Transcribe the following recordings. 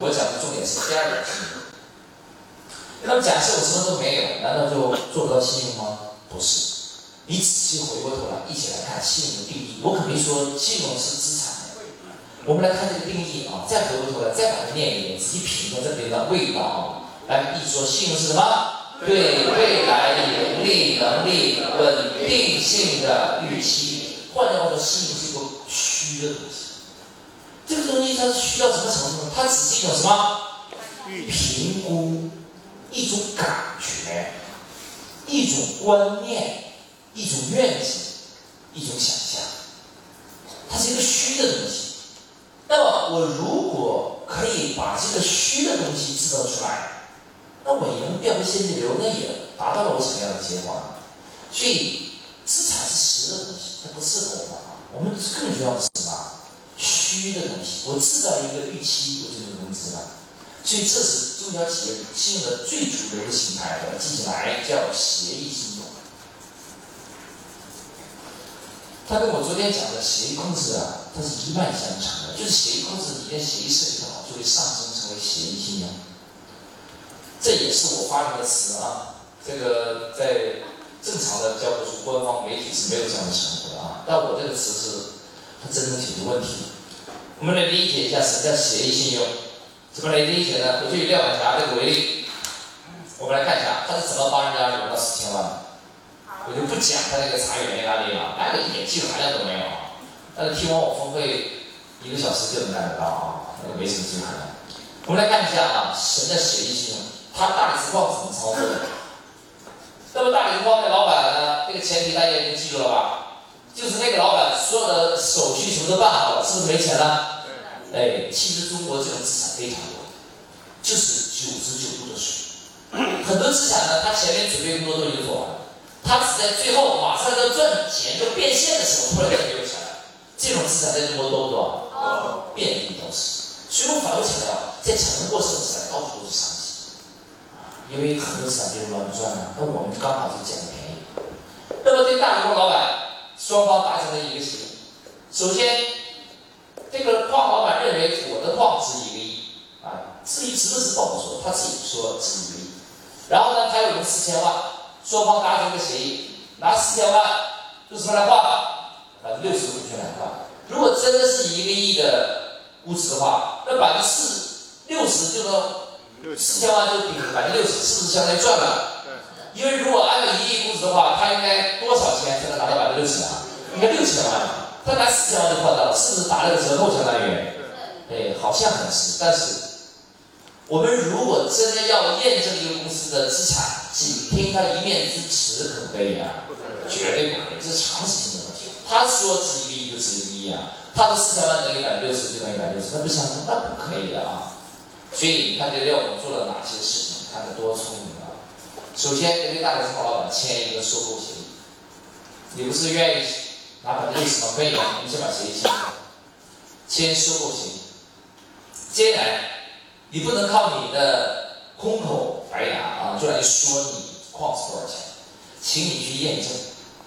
我讲的重点是第二点信用。那么假设我什么都没有，难道就做不到信用吗？不是。你仔细回过头来，一起来看信用的定义。我肯定说信用是资产。我们来看这个定义啊，再回过头来再把它念一遍，仔细品尝这里的味道啊。来，一说信用是什么？对未来盈利能力稳定性的预期。换句话说，信用是一个虚的东西。东西它是虚到什么程度呢？它只是一种什么？评估，一种感觉，一种观念，一种愿景，一种想象。它是一个虚的东西。那么，我如果可以把这个虚的东西制造出来。那我也能变为现金流，那也达到了我想要的结果。所以资产是实的东西，它不适合我们。我们更需要的是什么？虚的东西。我制造一个预期，我就能融资了。所以这是中小企业信用的最主流的形态，我记起来叫协议信用。它跟我昨天讲的协议控制啊，它是一脉相承的。就是协议控制，里面协议设计的好，就会上升成为协议信用。这也是我发明的词啊，这个在正常的教科书、官方媒体是没有这样的称呼的啊。但我这个词是它真正解决问题。我们来理解一下什么叫协议信用？怎么来理解呢？我就以廖晚霞这个为例，我们来看一下他是怎么帮人家融到四千万的。我就不讲他那个茶园在哪里了，那个一点技术含量都没有。但是听完我峰会，一个小时就能干得到啊，那个没什么技术含量。我们来看一下啊，什么叫协议信用？他大理石矿怎么操作的？那么大理石矿的老板呢？这个前提大家已经记住了吧？就是那个老板所有的手续什么都办好了，是不是没钱了？哎，其实中国这种资产非常多，就是九十九度的水。很多资产呢，他前面准备工作都已经做完了，他只在最后马上要赚钱就变现的时候，突然间就有钱了。这种资产在中国多不多？遍地都是。所以我反复强调，在成过程资产到处都是商机。因为很多资产就是乱赚了，那我们刚好就捡了便宜。那么对大理矿老板，双方达成了一个协议。首先，这个矿老板认为我的矿值一个亿啊，至于值不值不好说，他自己说值一个亿。然后呢，他又融四千万，双方达成一个协议，拿四千万用什么来换？百分之六十股权来换。如果真的是一个亿的估值的话，那百分之四六十就能。四千万就顶百分之六十，是不是相当于赚了？因为如果按照一亿估值的话，他应该多少钱才能拿到百分之六十啊？应该六千万，他拿四千万就换到了，是不是打了个折扣？相当于，哎，好像很是，但是我们如果真的要验证一个公司的资产，仅凭他一面之词可不可以啊？绝对不可以，这是常识性的问题。他说值一个亿就值一个亿啊，他的四千万等于百分之六十就等于百分之六十，那不相通，那不可以的啊。所以你看这廖总做了哪些事情？看他多聪明！首先，跟大理石矿老板签一个收购协议。你不是愿意拿百分之六十吗？可以吗？你先把协议签了，签收购协议。接下来，你不能靠你的空口白牙啊，就来说你矿是多少钱，请你去验证。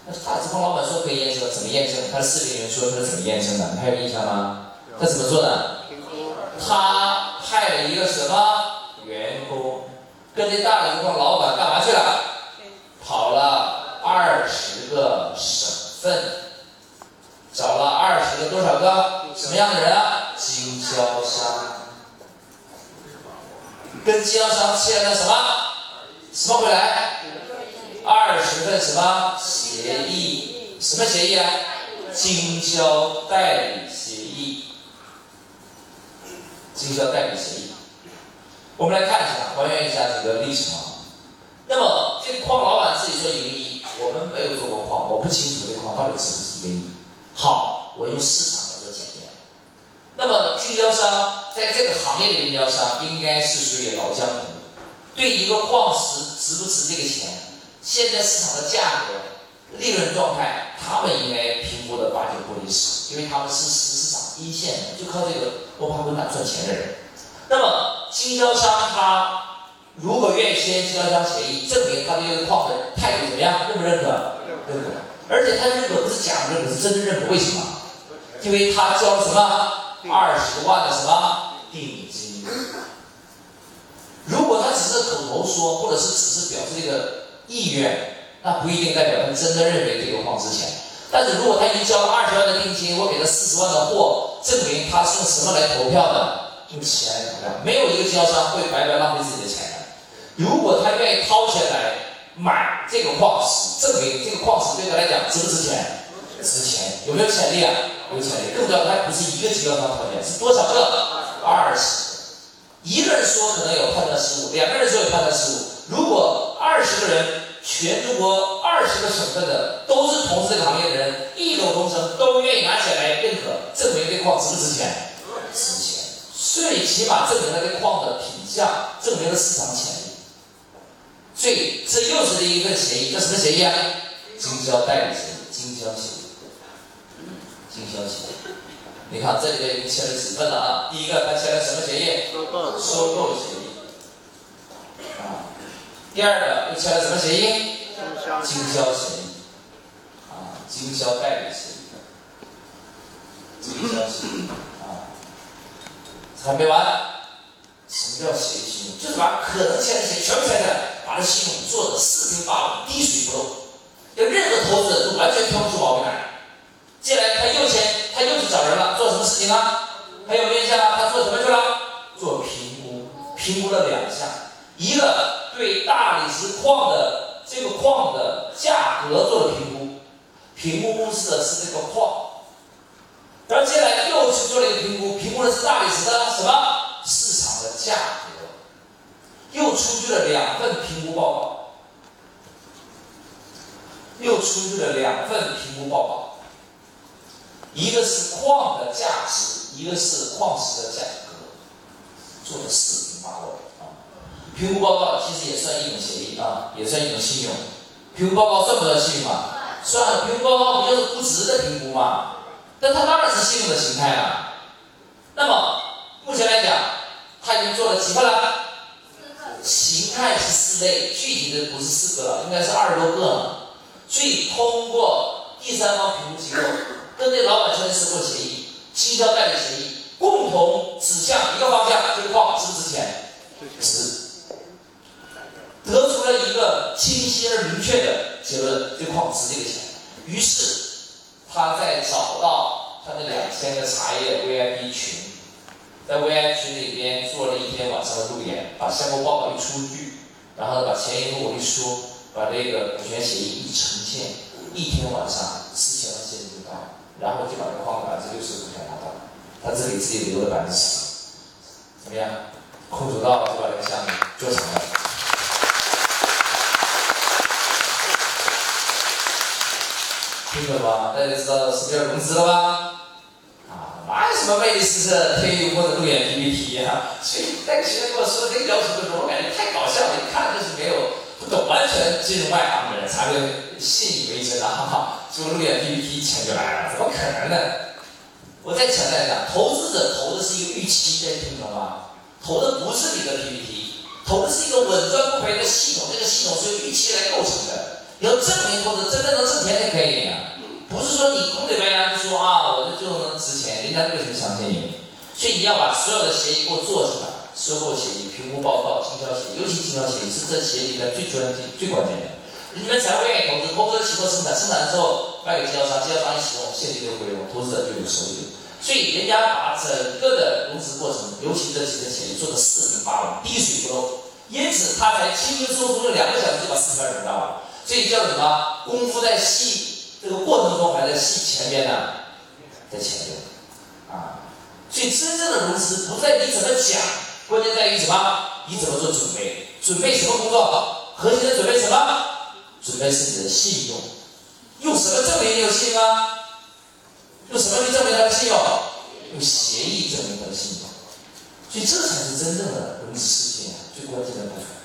那大理石矿老板说可以验证，怎么验证？他的视频里面说他是怎么验证的？你还有印象吗？他怎么做的？他。派了一个什么员工，跟这大理石矿老板干嘛去了？跑了二十个省份，找了二十个多少个什么样的人啊？经销商，跟经销商签了什么？什么回来？二十份什么协议？什么协议啊？经销代理协议。经销代理协议，我们来看一下，还原一下这个历程啊。那么这个矿老板自己说盈利，我们没有做过矿，我不清楚这矿到底是不是一个亿。好，我用市场来做检验。那么经销商在这个行业的经销商应该是属于老江湖，对一个矿石值不值这个钱，现在市场的价格、利润状态，他们应该评估的八九不离十，因为他们是市市场一线的，就靠这个。摸爬滚打赚钱的人，那么经销商他如果愿意签经销商协议，证明他对这个矿的态度怎么样？认不认可？认可。而且他认可不是假认可，是真的认可。为什么？因为他交了什么？二十万的什么定金？如果他只是口头说，或者是只是表示这个意愿，那不一定代表他真的认为这个矿值钱。但是如果他已经交了二十万的定金，我给他四十万的货，证明他是用什么来投票的？用钱来投票。没有一个经销商会白白浪费自己的钱。如果他愿意掏钱来买这个矿石，证明这个矿石对他来讲值不值钱？值钱。有没有潜力啊？有潜力。更重要，他不是一个经销商条件，是多少个？二十。一个人说可能有判断失误，两个人说有判断失误。如果二十个人。全中国二十个省份的都是从事这个行业的人，异口同声都愿意拿钱来认可，证明这矿值不值钱？值钱。最起码证明了这矿的品相，证明了市场潜力。所以这又是一份协议，叫什么协议啊？经销代理协议，经销协议，经销协议。你看这里边已经签了几份了啊？第一个他签了什么协议？收购协议。啊第二个又签了什么协议？经销协议，啊，经销代理协议，经销协议，啊，还没完，什么叫协议？就是把可能签的协议全部签下来，把这系统做的四平八稳，滴水不漏，要任何投资者都完全挑不出毛病来。接下来他又签，他又去找人了，做什么事情呢？他有面向他做什么去了？做评估，评估了两项，一个。对大理石矿的这个矿的价格做了评估，评估公司的是这个矿，然后接下来又去做了一个评估，评估的是大理石的什么市场的价格，又出具了两份评估报告，又出具了两份评估报告，一个是矿的价值，一个是矿石的价格，做的四平八稳。评估报告其实也算一种协议啊，也算一种信用。评估报告算不算信用嘛？算。评估报告不就是估值的评估嘛？那它当然是信用的形态了。那么目前来讲，他已经做了几份了？形态是四类，具体的不是四个了，应该是二十多个。所以通过第三方评估机构跟这老板签的收购协议、经销代理协议，共同指向一个方向，这个矿值不值钱？值。得出了一个清晰而明确的结论：这矿值这个钱。于是他再找到他那两千个茶叶 VIP 群，在 VIP 群里边做了一天晚上的路演，把项目报告一出具，然后把前因后果一说，把这个股权协议一呈现，一天晚上四千万现金就到，然后就把这矿百分之六十股权拿到了，他只给自己留了百分之十，怎么样？空手道就把这个项目做成了。听懂吧？大家知道什么叫融资了吧？啊，哪有什么魅力试色、天宇或者路演 PPT 啊？所以那个学员跟我说这个要求的时候，我感觉太搞笑了，一看就是没有不懂、完全进入外行的人才会信以为真啊！哈哈，做路演 PPT 钱就来了，怎么可能呢？我再强调一下，投资者投的是一个预期，大家听懂吗？投的不是你的 PPT，投的是一个稳赚不赔的系统，这个系统是由预期来构成的。要证明或者真正能挣钱才可以呀，不是说你空嘴白牙就说啊，能值钱，人家为什么相信你？所以你要把所有的协议给我做出来，收购协议、评估报告、经销协议，尤其经销协议是这协议里面最专最最关键的。你们才会愿意投资，投资启动生产，生产之后卖给经销商，经销商一启动，现金流回笼，投资者就有收益。所以人家把整个的融资过程，尤其这几个协议做的四平八稳，滴水不漏，因此他才轻轻松松用两个小时就把四十万融到了。这叫什么？功夫在细这个过程中，还在细前边呢，在前面。所以真正的融资不在你怎么讲，关键在于什么？你怎么做准备？准备什么工作？核心的准备什么？准备是你的信用。用什么证明你有信用啊？用什么去证明他的信用？用协议证明他的信用。所以这才是真正的融资实践最关键的部分。